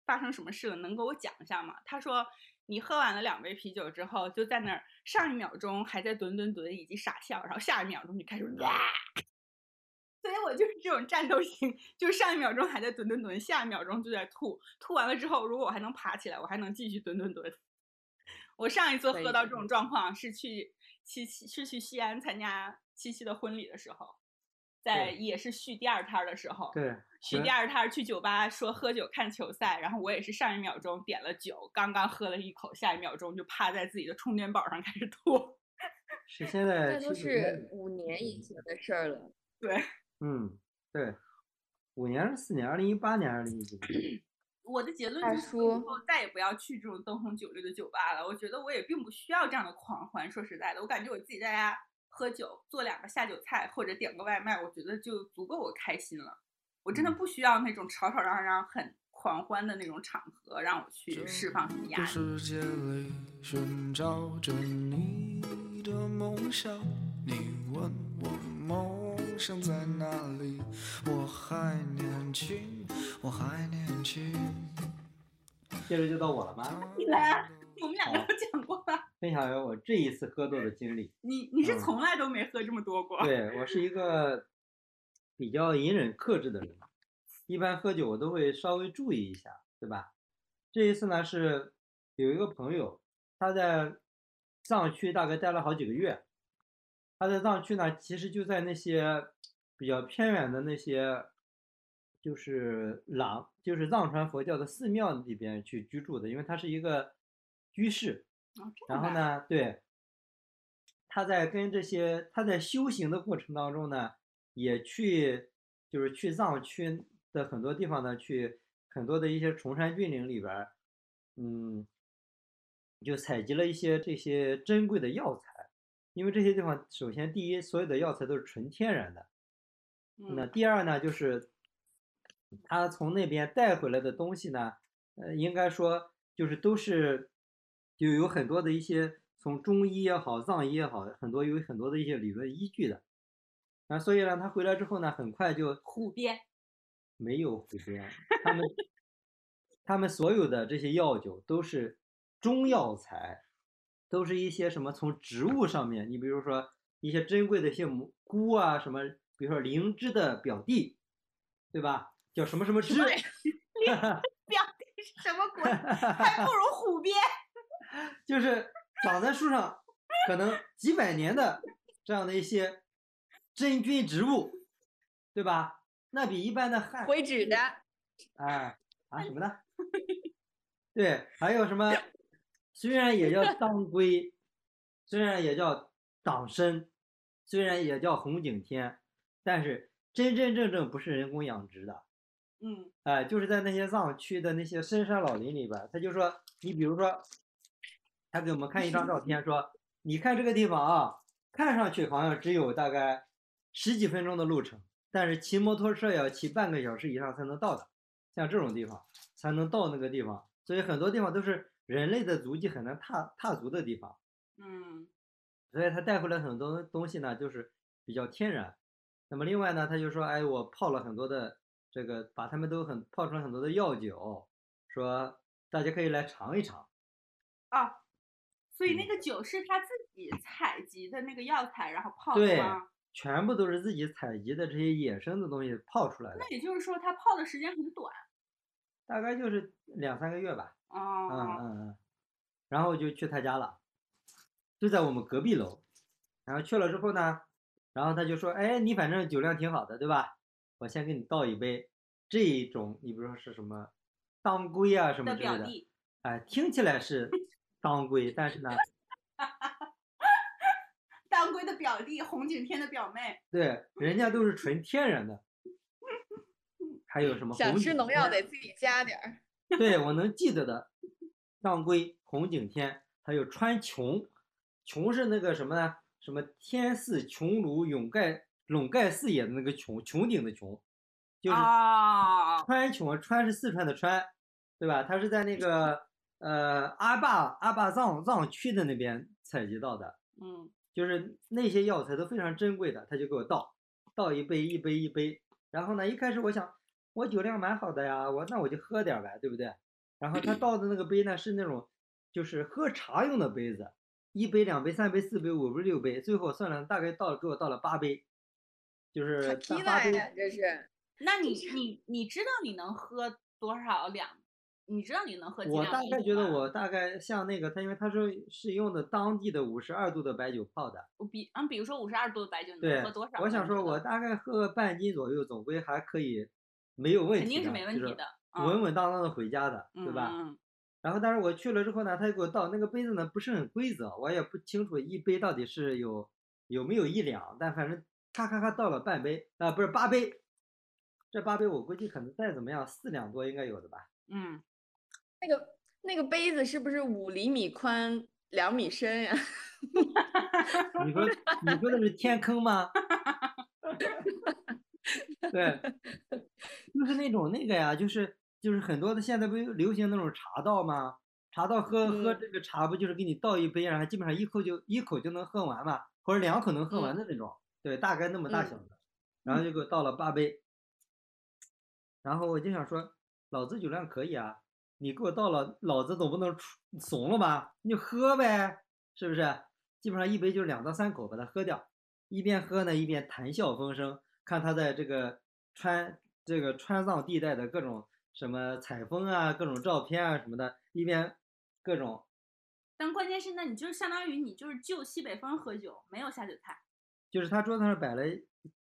发生什么事了，能给我讲一下吗？他说你喝完了两杯啤酒之后，就在那儿上一秒钟还在蹲蹲蹲以及傻笑，然后下一秒钟就开始哇。所以我就是这种战斗型，就是上一秒钟还在蹲蹲蹲，下一秒钟就在吐，吐完了之后，如果我还能爬起来，我还能继续蹲蹲蹲。我上一次喝到这种状况是去七七是去西安参加七七的婚礼的时候，在也是续第二摊儿的时候，对，续第二摊儿去酒吧说喝酒看球赛，然后我也是上一秒钟点了酒，刚刚喝了一口，下一秒钟就趴在自己的充电宝上开始吐。<laughs> 是现在这都是五年以前的事儿了。对，嗯，对，五年是四年，二零一八年、二零一九年，<coughs> 我的结论就是我以后再也不要去这种灯红酒绿的酒吧了。我觉得我也并不需要这样的狂欢。说实在的，我感觉我自己在家喝酒，做两个下酒菜或者点个外卖，我觉得就足够我开心了。我真的嗯不需要那种吵吵嚷嚷、很狂欢的那种场合，让我去释放什么压力。世界里寻找着你的梦想，你问我梦想在哪里？我还年轻，我还年轻。接着就到我了吗？你来啊，我们两个都讲过了。分享一下我这一次喝多的经历。你你是嗯从来都没喝这么多过。对我是一个比较隐忍克制的人，一般喝酒我都会稍微注意一下，对吧？这一次呢是有一个朋友，他在藏区大概待了好几个月，他在藏区呢其实就在那些比较偏远的那些，就是朗，就是藏传佛教的寺庙里边去居住的，因为他是一个居士？然后呢，对，他在跟这些他在修行的过程当中呢，也去就是去藏区的很多地方呢，去很多的一些崇山峻岭里边儿，嗯，就采集了一些这些珍贵的药材，因为这些地方首先第一，所有的药材都是纯天然的，那。嗯第二呢，就是他从那边带回来的东西呢，呃，应该说就是都是就有很多的一些从中医也好，藏医也好，很多有很多的一些理论依据的。啊，所以呢，他回来之后呢，很快就虎鞭。没有胡编，他们他们所有的这些药酒都是中药材，都是一些什么从植物上面，你比如说一些珍贵的一些蘑菇啊，什么，比如说灵芝的表弟，对吧？叫什么什么芝，<laughs> 表弟是什么鬼？还不如虎鞭。就是长在树上可能几百年的这样的一些真菌植物，对吧？那比一般的旱回纸的，哎啊什么呢？<laughs> 对，还有什么？虽然也叫当归，虽然也叫党参，虽然也叫红景天，但是真真正正不是人工养殖的。嗯哎，就是在那些藏区的那些深山老林里边儿，他就说，你比如说，他给我们看一张照片，说，你看这个地方啊，看上去好像只有大概十几分钟的路程，但是骑摩托车要骑半个小时以上才能到的，像这种地方才能到那个地方，所以很多地方都是人类的足迹很难踏踏足的地方。嗯所以他带回来很多东西呢，就是比较天然。那么另外呢，他就说，哎，我泡了很多的这个，把他们都很泡出来很多的药酒，说大家可以来尝一尝。啊，所以那嗯个酒是他自己采集的那个药材，然后泡的对吗？全部都是自己采集的这些野生的东西泡出来的那，也就是说，他泡的时间很短。大概就是两三个月吧。嗯哦，嗯嗯嗯。然后就去他家了，就在我们隔壁楼。然后去了之后呢，然后他就说：“哎，你反正酒量挺好的，对吧？我先给你倒一杯这种，你比如说是什么当归啊什么之类的。哎，听起来是当归，但是呢，<laughs> 当归的表弟，红景天的表妹。对，人家都是纯天然的。<laughs> 还有什么想吃农药得自己加点儿。对，我能记得的，当归、红景天，还有川穹，穹是那个什么呢？什么天似穹庐，永盖笼盖四野的那个穹，穹顶的穹，就是啊，川穹，川是四川的川，对吧？它是在那个呃阿坝阿坝藏藏区的那边采集到的，嗯就是那些药材都非常珍贵的，他就给我倒，倒一杯一杯一杯。然后呢，一开始我想我酒量蛮好的呀，我那我就喝点儿呗，对不对？然后他倒的那个杯呢是那种就是喝茶用的杯子，一杯两杯三杯四杯五杯六杯，最后算了大概倒给我倒了八杯，就是八杯。这是。那你你你知道你能喝多少两？你知道你能喝几我大概觉得我大概像那个他，因为他说是用的当地的五十二度的白酒泡的，我比嗯，比如说五十二度的白酒，你能喝多少？，我想说，我大概喝个半斤左右，总归还可以，没有问题的，肯定是没问题的，嗯稳稳当当的回家的，嗯对吧？嗯然后，但是我去了之后呢，他就给我倒那个杯子呢，不是很规则，我也不清楚一杯到底是有有没有一两，但反正咔咔咔倒了半杯啊、不是八杯，这八杯我估计可能再怎么样四两多应该有的吧。嗯，那个那个杯子是不是五厘米宽、两米深呀？<laughs> 你说你说的是天坑吗？<laughs> 对，<laughs> 就是那种那个呀，就是就是很多的现在不是流行那种茶道吗？茶道喝喝嗯这个茶不就是给你倒一杯，然后基本上一口就一口就能喝完嘛，或者两口能喝完的那种，对，大概那么大嗯小的，然后就给我倒了八杯，然后我就想说，老子酒量可以啊，你给我倒了，老子总不能出怂了吧？你就喝呗，是不是？基本上一杯就是两到三口把它喝掉，一边喝呢一边谈笑风生，看他在这个川这个川藏地带的各种什么采风啊、各种照片啊什么的，一边各种但关键是，那你就是相当于你就是就西北风喝酒，没有下酒菜。就是他桌子上摆了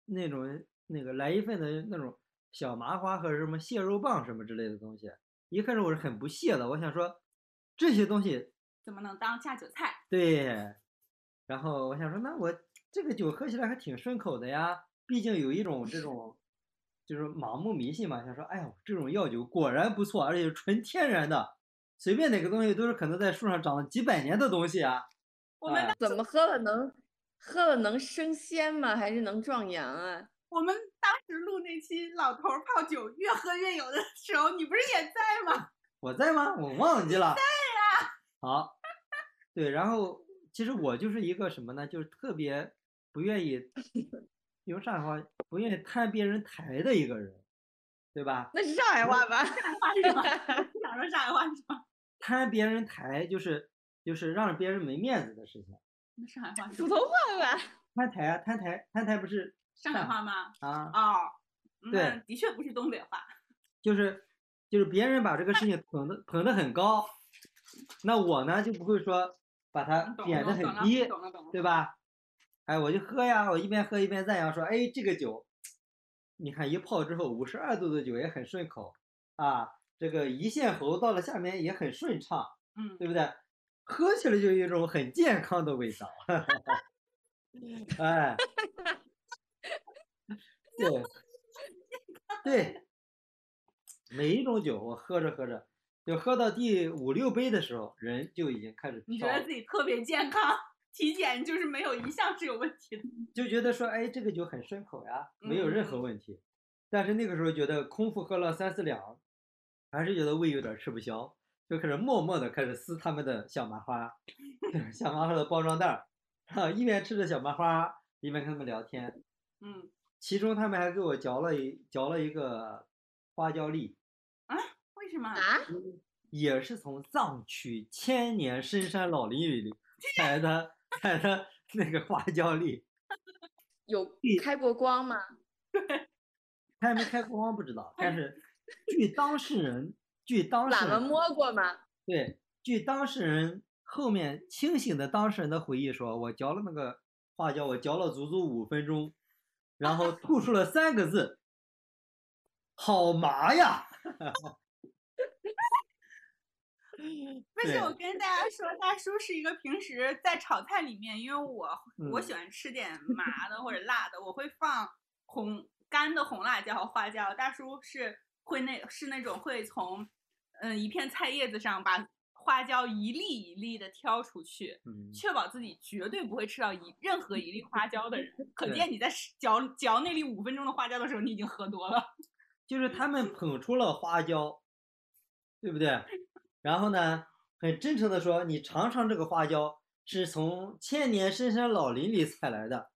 那种那个来一份的那种小麻花和什么蟹肉棒什么之类的东西。一开始我是很不屑的，我想说这些东西怎么能当下酒菜？对，然后我想说，那我这个酒喝起来还挺顺口的呀，毕竟有一种这 <laughs> 种就是盲目迷信嘛，想说，哎呦，这种药酒果然不错，而且是纯天然的，随便哪个东西都是可能在树上长了几百年的东西啊。我们哎怎么喝了能喝了能升仙吗？还是能壮阳啊？我们当时录那期老头泡酒越喝越有的时候，你不是也在吗？<laughs> 我在吗？我忘记了。在呀。<laughs> 好，对，然后其实我就是一个什么呢？就是特别不愿意 <laughs> 用上海话，不愿意摊别人台的一个人，对吧？那是上海话吧？话是吗？想说上海话是吗？摊别人台就是就是让别人没面子的事情。那上海话普通话吧？摊台啊，摊台，摊台不是上海话吗？啊，哦，对的确不是东北话。就是就是别人把这个事情捧的捧的很高，那我呢就不会说把它贬的很低。对吧？哎，我就喝呀，我一边喝一边赞扬说，哎，这个酒，你看一泡之后，五十二度的酒也很顺口啊，这个一线喉到了下面也很顺畅，嗯，对不对？喝起来就有一种很健康的味道，<laughs> <laughs> 哎，对，<laughs> 对，每一种酒我喝着喝着，就喝到第五六杯的时候，人就已经开始你觉得自己特别健康，体检就是没有一项是有问题的。<laughs> 就觉得说，哎，这个酒很顺口呀，没有任何嗯问题。但是那个时候觉得空腹喝了三四两，还是觉得胃有点吃不消，就开始默默的开始撕他们的小麻花，小麻花的包装袋 <laughs> 一边吃着小麻花，一边跟他们聊天。嗯，其中他们还给我嚼了一嚼了一个花椒粒啊，为什么？啊？也是从藏区千年深山老林里采的采的那个花椒粒。<laughs> 有开过光吗？<laughs> 开没开过光不知道，但是 <laughs> 据当事人，据当事人摸过吗？对，据当事人后面清醒的当事人的回忆说，我嚼了那个花椒，我嚼了足足五分钟，然后吐出了三个字：好麻呀！<laughs> 不是，对我跟大家说，大叔是一个平时在炒菜里面，因为我我嗯喜欢吃点麻的或者辣的，我会放红干的红辣椒和花椒。大叔是会那是那种会从嗯一片菜叶子上把花椒一粒一粒的挑出去，嗯，确保自己绝对不会吃到一任何一粒花椒的人。<laughs> 可见你在嚼嚼那粒五分钟的花椒的时候，你已经喝多了。<laughs> 就是他们捧出了花椒，对不对？然后呢，很真诚的说：“你尝尝这个花椒，是从千年深山老林里采来的。”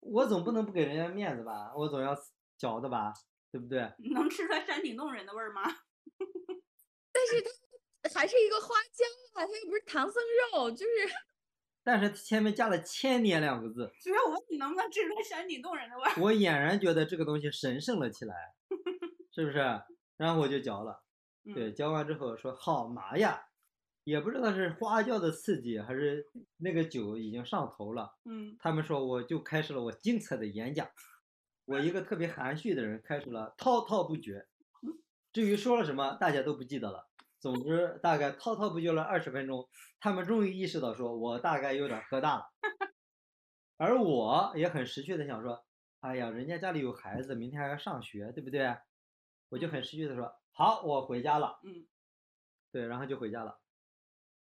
我总不能不给人家面子吧？我总要嚼的吧，对不对？能吃出来山顶洞人的味儿吗？<laughs> 但是它还是一个花椒啊，它又不是唐僧肉，就是。但是前面加了“千年”两个字，所以我问你能不能吃出山顶洞人的味儿？我俨然觉得这个东西神圣了起来，是不是？<laughs> 然后我就嚼了，对，嚼完之后说好麻呀，也不知道是花椒的刺激还是那个酒已经上头了。嗯，他们说我就开始了我精彩的演讲，<laughs> 我一个特别含蓄的人开始了滔滔不绝，<laughs> 至于说了什么大家都不记得了。总之大概滔滔不绝了二十分钟，他们终于意识到说我大概有点喝大了，而我也很识趣的想说，哎呀，人家家里有孩子，明天还要上学，对不对？我就很识趣的说，好，我回家了。嗯，对，然后就回家了。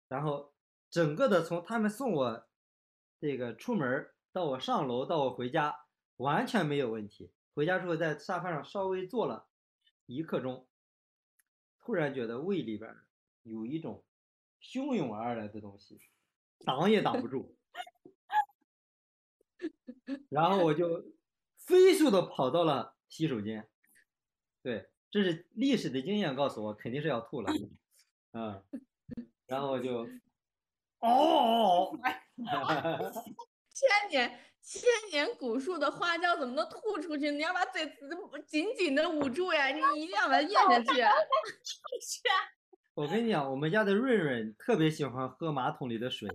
然后整个的从他们送我这个出门到我上楼到我回家完全没有问题。回家之后在沙发上稍微坐了一刻钟。突然觉得胃里边有一种汹涌而来的东西，挡也挡不住，<laughs> 然后我就飞速的跑到了洗手间。对，这是历史的经验告诉我，肯定是要吐了。嗯，然后我就，哦，<laughs> 千年千年古树的花椒怎么能吐出去？你要把嘴紧紧的捂住呀！你一定要把它咽下去。<laughs> 我跟你讲，我们家的润润特别喜欢喝马桶里的水，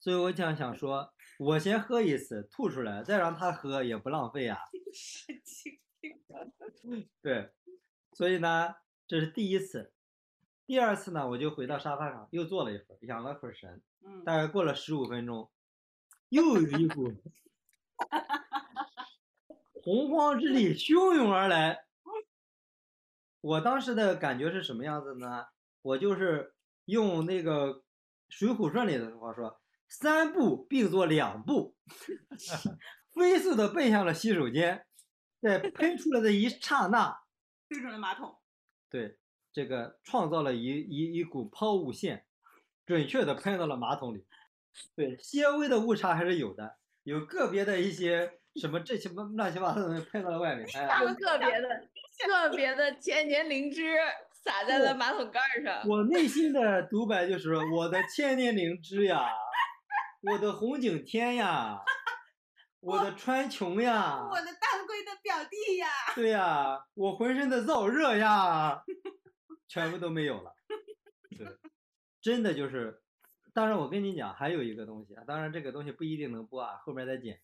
所以我想想说，我先喝一次吐出来，再让他喝也不浪费啊。<laughs> 神经病。<laughs> 对，所以呢，这是第一次。第二次呢，我就回到沙发上又坐了一会儿，养了会儿神。嗯。大概过了十五分钟。又有一股洪荒之力汹涌而来，我当时的感觉是什么样子呢？我就是用那个《水浒传》里的话说，三步并作两步，<laughs> 飞速的奔向了洗手间，在 <laughs> 喷出来的一刹那，对准了马桶。对，这个创造了一一一股抛物线，准确的喷到了马桶里。对，些微的误差还是有的，有个别的一些什么这些乱七八糟的东西喷到了外面，哎，个别的个别的千年灵芝洒在了马桶盖上。我内 <laughs> 心的独白就是，我的千年灵芝呀，我的红景天呀，<laughs> 我的川穹呀，我的当归的表弟呀，<laughs> 对呀，我浑身的燥热呀，全部都没有了。对，真的就是。当然，我跟你讲，还有一个东西啊。当然，这个东西不一定能播啊，后面再剪。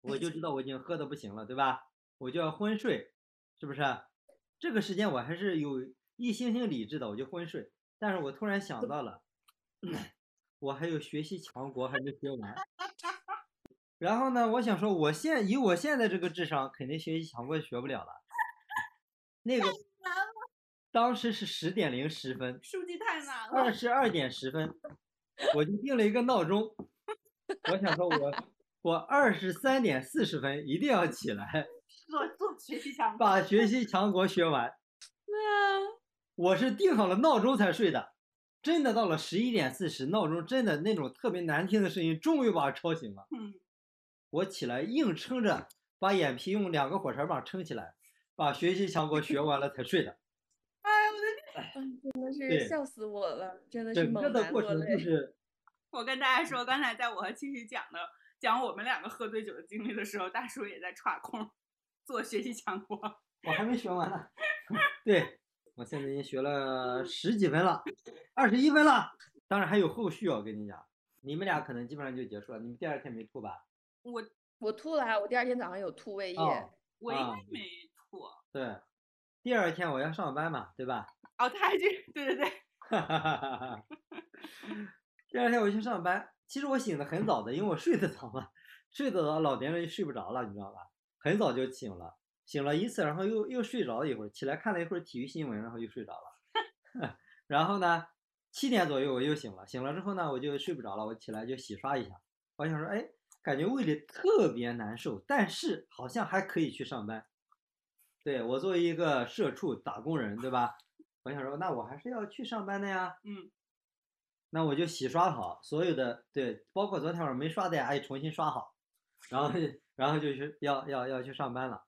我就知道我已经喝的不行了，对吧？我就要昏睡，是不是？这个时间我还是有一星星理智的，我就昏睡。但是我突然想到了，<clears throat> 我还有学习强国还没学完。然后呢，我想说，我现以我现在这个智商，肯定学习强国学不了了。那个当时是十点零十分，数据太难了。二十二点十分。我就定了一个闹钟，我想说，我我二十三点四十分一定要起来 <laughs> 做做学习强把学习强国学完。对啊，我是定好了闹钟才睡的，真的到了十一点四十，闹钟真的那种特别难听的声音终于把我吵醒了。嗯，我起来硬撑着把眼皮用两个火柴棒撑起来，把学习强国学完了才睡的。真的是笑死我了，真的是整个的过程就是，<laughs> 我跟大家说，刚才在我和七七讲的讲我们两个喝醉酒的经历的时候，大叔也在岔空做学习强国。<laughs> 我还没学完呢，<laughs> 对我现在已经学了十几分了，二十一分了，当然还有后续哦，我跟你讲，你们俩可能基本上就结束了，你们第二天没吐吧？我我吐了，我第二天早上有吐胃液，我应该没吐。对，第二天我要上班嘛，对吧？哦，他还去，对对对。<laughs> 第二天我去上班，其实我醒的很早的，因为我睡得早嘛，睡得早老年人就睡不着了，你知道吧？很早就醒了，醒了一次，然后又又睡着了一会儿，起来看了一会儿体育新闻，然后又睡着了。<laughs> 然后呢，七点左右我又醒了，醒了之后呢，我就睡不着了，我起来就洗刷一下。我想说，哎，感觉胃里特别难受，但是好像还可以去上班。对我作为一个社畜打工人，对吧？我想说，那我还是要去上班的呀。嗯，那我就洗刷好所有的，对，包括昨天晚上没刷的呀，也重新刷好，然后然后就去要要要去上班了。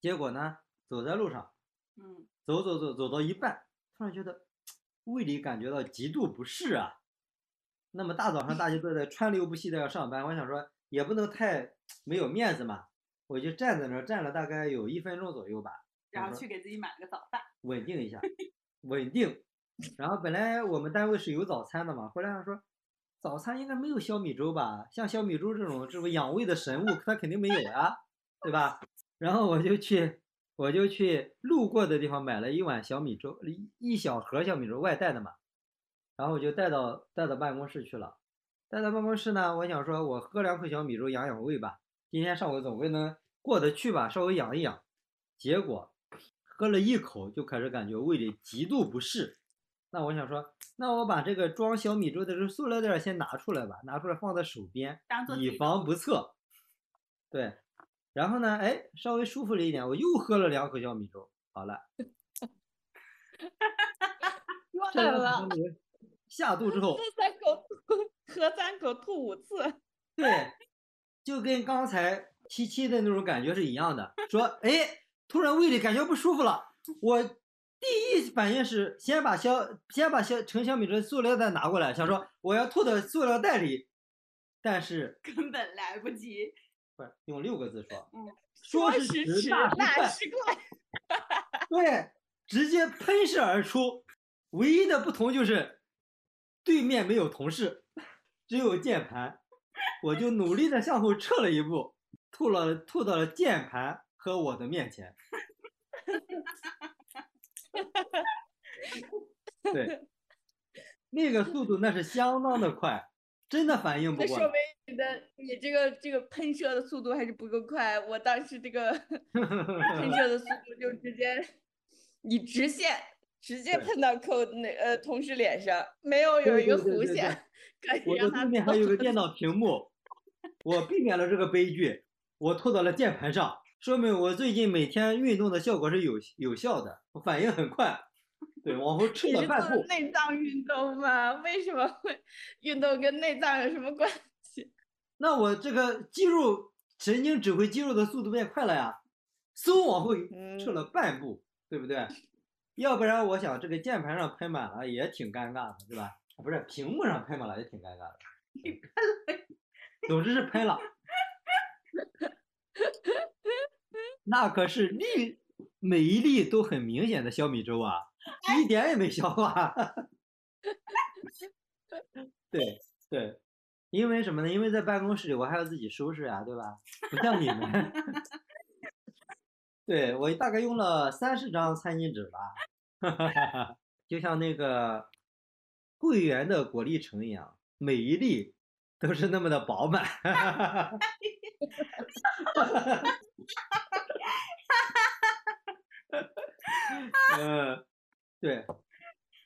结果呢，走在路上，嗯，走走走走到一半，突然觉得胃里感觉到极度不适啊。那么大早上大家都在川流不息的要上班，我想说也不能太没有面子嘛，我就站在那儿站了大概有一分钟左右吧，然后去给自己买了个早饭。稳定一下，稳定。然后本来我们单位是有早餐的嘛，后来他说早餐应该没有小米粥吧？像小米粥这种这种养胃的神物，它肯定没有呀，对吧？然后我就去我就去路过的地方买了一碗小米粥，一一小盒小米粥外带的嘛，然后我就带到带到办公室去了。带到办公室呢，我想说我喝两口小米粥养养胃吧，今天上午总归能过得去吧，稍微养一养。结果喝了一口就开始感觉胃里极度不适。那我想说，那我把这个装小米粥的这个塑料袋先拿出来吧，拿出来放在手边，以防不测。对，然后呢，哎，稍微舒服了一点，我又喝了两口小米粥，好了，<laughs> 这两口断了小，米粥下肚之后，喝三口吐，喝三口吐五次。对，就跟刚才七七的那种感觉是一样的。说，哎，突然胃里感觉不舒服了，我第一反应是先把小先把小盛小米粥的塑料袋拿过来，想说我要吐到塑料袋里，但是根本来不及。不是用六个字说，嗯说是时迟，那那是是快。快，对，直接喷射而出。唯一的不同就是对面没有同事，只有键盘，我就努力的向后撤了一步，吐了吐到了键盘和我的面前。对，<laughs> 那个速度那是相当的快，真的反应不那说过来。明你的你这个这个喷射的速度还是不够快。我当时这个 <laughs> 喷射的速度就直接你直线直接喷到扣那呃同事脸上，没有有一个弧线 <laughs> 可以我的让他对面还有个电脑屏幕，我避免了这个悲剧，我吐到了键盘上，说明我最近每天运动的效果是有有效的，我反应很快，对，往后撤 <laughs> 你是做了半步，内脏运动吗？为什么会运动跟内脏有什么关系？<laughs> 那我这个肌肉神经指挥肌肉的速度变快了呀，嗖往后撤了半步，对不对？要不然我想这个键盘上喷满了也挺尴尬的，对吧？啊不是屏幕上喷满了也挺尴尬的。你喷了，总之是喷了。<laughs> 那可是粒每一粒都很明显的小米粥啊，一点也没消化。<laughs> 对对，因为什么呢？因为在办公室里我还要自己收拾呀、对吧？不像你们。<laughs> 对我大概用了三十张餐巾纸吧，<laughs> 就像那个桂圆的果粒橙一样，每一粒都是那么的饱满。嗯，<laughs> 对，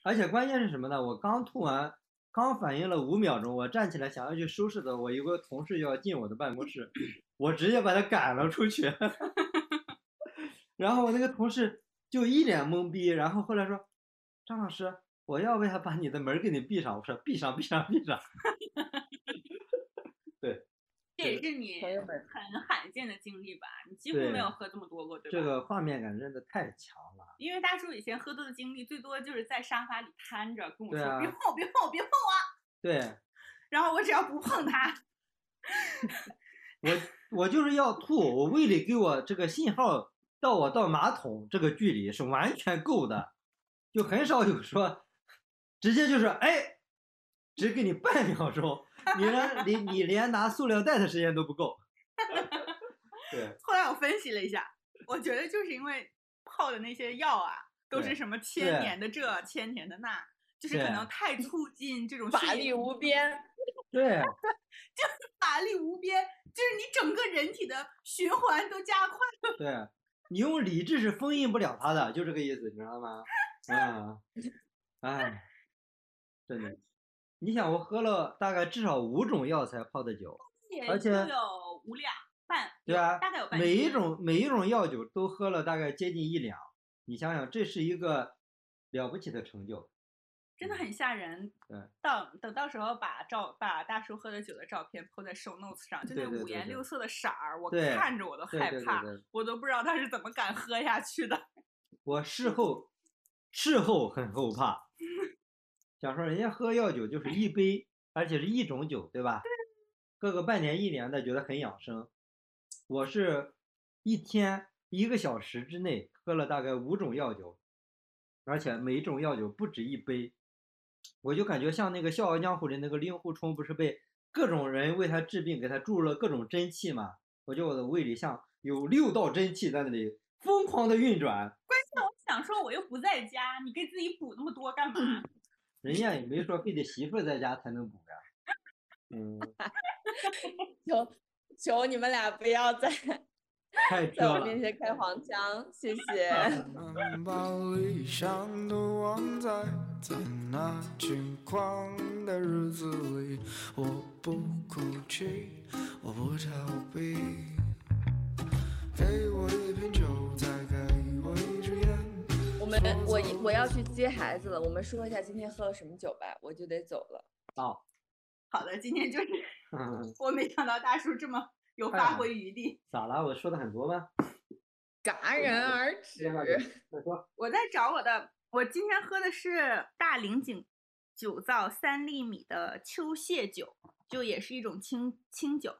而且关键是什么呢？我刚吐完，刚反应了五秒钟，我站起来想要去收拾的，我有个同事要进我的办公室，<clears throat> 我直接把他赶了出去。<laughs> 然后我那个同事就一脸懵逼，然后后来说：“张老师，我要不要把你的门给你闭上？”我说：“闭上，闭上，闭上。”这也是你很罕见的经历吧？你几乎没有喝这么多过，对吧？这个画面感真的太强了。因为大叔以前喝多的经历，最多就是在沙发里瘫着跟我说：“啊别碰我，别碰我，别碰我啊。<laughs> 对”然后我只要不碰他，我，<laughs> 我就是要吐，我胃里给我这个信号到我到马桶这个距离是完全够的，就很少有说直接就是哎，只给你半秒钟，你连你你连拿塑料袋的时间都不够。对后来我分析了一下，我觉得就是因为泡的那些药啊，都是什么千年的这，千年的那，就是可能太促进这种法力无边。对 <laughs> 就是法力无边，就是你整个人体的循环都加快了。<laughs> 对，你用理智是封印不了它的，就这个意思，你知道吗？<laughs> 啊，哎，真的，你想我喝了大概至少五种药材泡的酒，也而且就有五两半，对啊大概有半每一种每一种药酒都喝了大概接近一两，你想想，这是一个了不起的成就。真的很吓人。对，到等到时候把照把大叔喝的酒的照片 po 在 show notes 上，就那五颜六色的色儿，我看着我都害怕，对我都不知道他是怎么敢喝下去的。我事后事后很后怕，想说人家喝药酒就是一杯，而且是一种酒，对吧？喝个半年一年的，觉得很养生。我是一天一个小时之内喝了大概五种药酒，而且每一种药酒不止一杯，我就感觉像那个《笑傲江湖》里那个令狐冲，不是被各种人为他治病，给他注入了各种真气嘛？我觉得我的胃里像有六道真气在那里疯狂的运转。关键我想说我又不在家，你给自己补那么多干嘛？人家也没说非得媳妇儿在家才能补呀。<laughs> 嗯，<laughs> 求求你们俩不要再太在我。面前开黄腔，谢谢。<laughs> 能把理想都忘在在那轻狂的日子里，我不哭泣，我不逃避。给我一瓶酒，再们我一我要去接孩子了，我们说一下今天喝了什么酒吧，我就得走了。哦，好的，今天就是 <laughs> 嗯我没想到大叔这么有发挥余地。咋了？我说的很多吗？戛然而止。我在找我的，我今天喝的是大陵井酒造三粒米的秋蟹酒，就也是一种清清酒。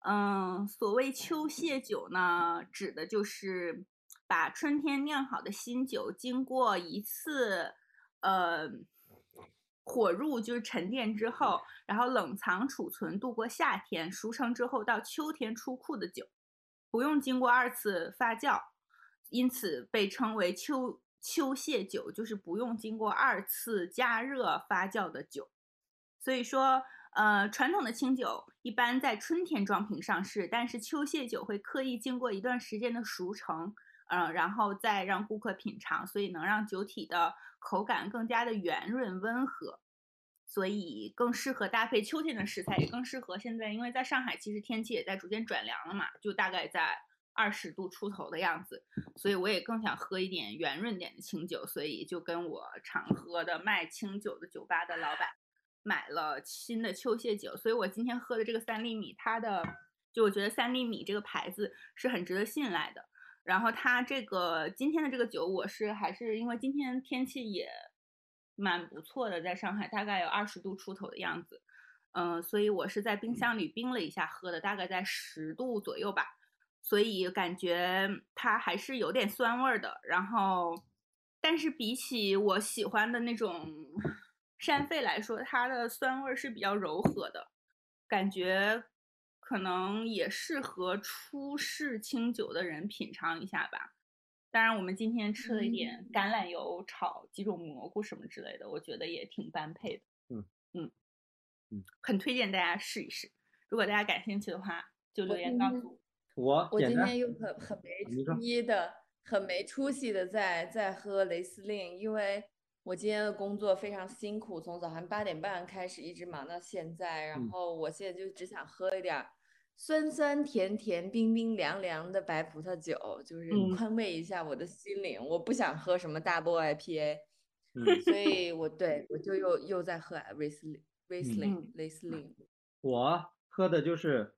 嗯，所谓秋蟹酒呢，指的就是把春天酿好的新酒，经过一次呃火入就是沉淀之后，然后冷藏储存度过夏天，熟成之后到秋天出库的酒，不用经过二次发酵，因此被称为秋秋蟹酒，就是不用经过二次加热发酵的酒。所以说，呃，传统的清酒一般在春天装瓶上市，但是秋蟹酒会刻意经过一段时间的熟成，嗯，然后再让顾客品尝，所以能让酒体的口感更加的圆润温和，所以更适合搭配秋天的食材，也更适合现在，因为在上海其实天气也在逐渐转凉了嘛，就大概在二十度出头的样子，所以我也更想喝一点圆润点的清酒，所以就跟我常喝的卖清酒的酒吧的老板。买了新的秋蟹酒，所以我今天喝的这个三粒米，它的就我觉得三粒米这个牌子是很值得信赖的。然后它这个今天的这个酒，我是还是因为今天天气也蛮不错的，在上海大概有二十度出头的样子，嗯、所以我是在冰箱里冰了一下喝的，大概在十度左右吧，所以感觉它还是有点酸味儿的。然后，但是比起我喜欢的那种山肺来说，它的酸味儿是比较柔和的，感觉可能也适合初试清酒的人品尝一下吧。当然，我们今天吃了一点橄榄油炒几种蘑菇什么之类的，我觉得也挺般配的。嗯嗯嗯，很推荐大家试一试。如果大家感兴趣的话，就留言告诉我。我我今天又很很没你说初一的，很没出息的在在喝雷司令，因为我今天的工作非常辛苦，从早上八点半开始一直忙到现在，然嗯后我现在就只想喝一点儿酸酸甜甜、冰冰凉凉的白葡萄酒，就是嗯宽慰一下我的心灵。我不想喝什么大波 IPA，嗯，所以我对我就又又在喝瑞斯林、瑞斯林嗯、雷司令。我喝的就是，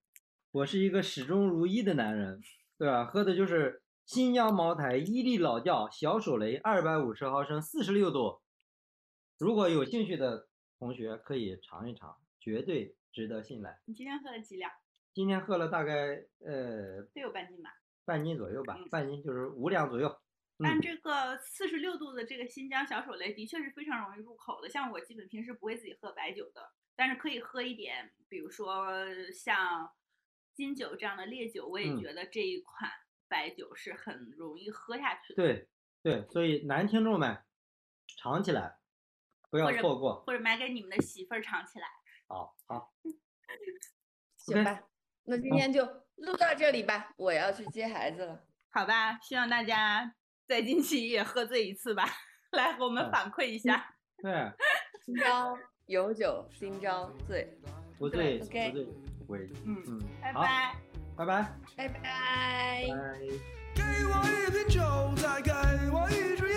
我是一个始终如一的男人，对吧？喝的就是新疆茅台伊利老窖小手雷，二百五十毫升，四十六度。如果有兴趣的同学可以尝一尝，绝对值得信赖。你今天喝了几两？今天喝了大概呃得有半斤吧。半斤左右吧嗯，半斤就是五两左右。嗯但这个四十六度的这个新疆小手雷的确是非常容易入口的。像我基本平时不会自己喝白酒的，但是可以喝一点，比如说像金酒这样的烈酒，我也嗯觉得这一款白酒是很容易喝下去的。对对，所以男听众们尝起来，不要错过。或者买给你们的媳妇儿尝起来。好好，<laughs> 行吧，那今天就录到这里吧，我要去接孩子了。好吧，希望大家在近期也喝醉一次吧，<laughs> 来和我们嗯反馈一下。<laughs> 对，<laughs> 今朝有酒今朝醉，不醉对不醉不归。嗯，嗯，拜拜。拜拜。拜拜。拜。给我一瓶酒，再给我一支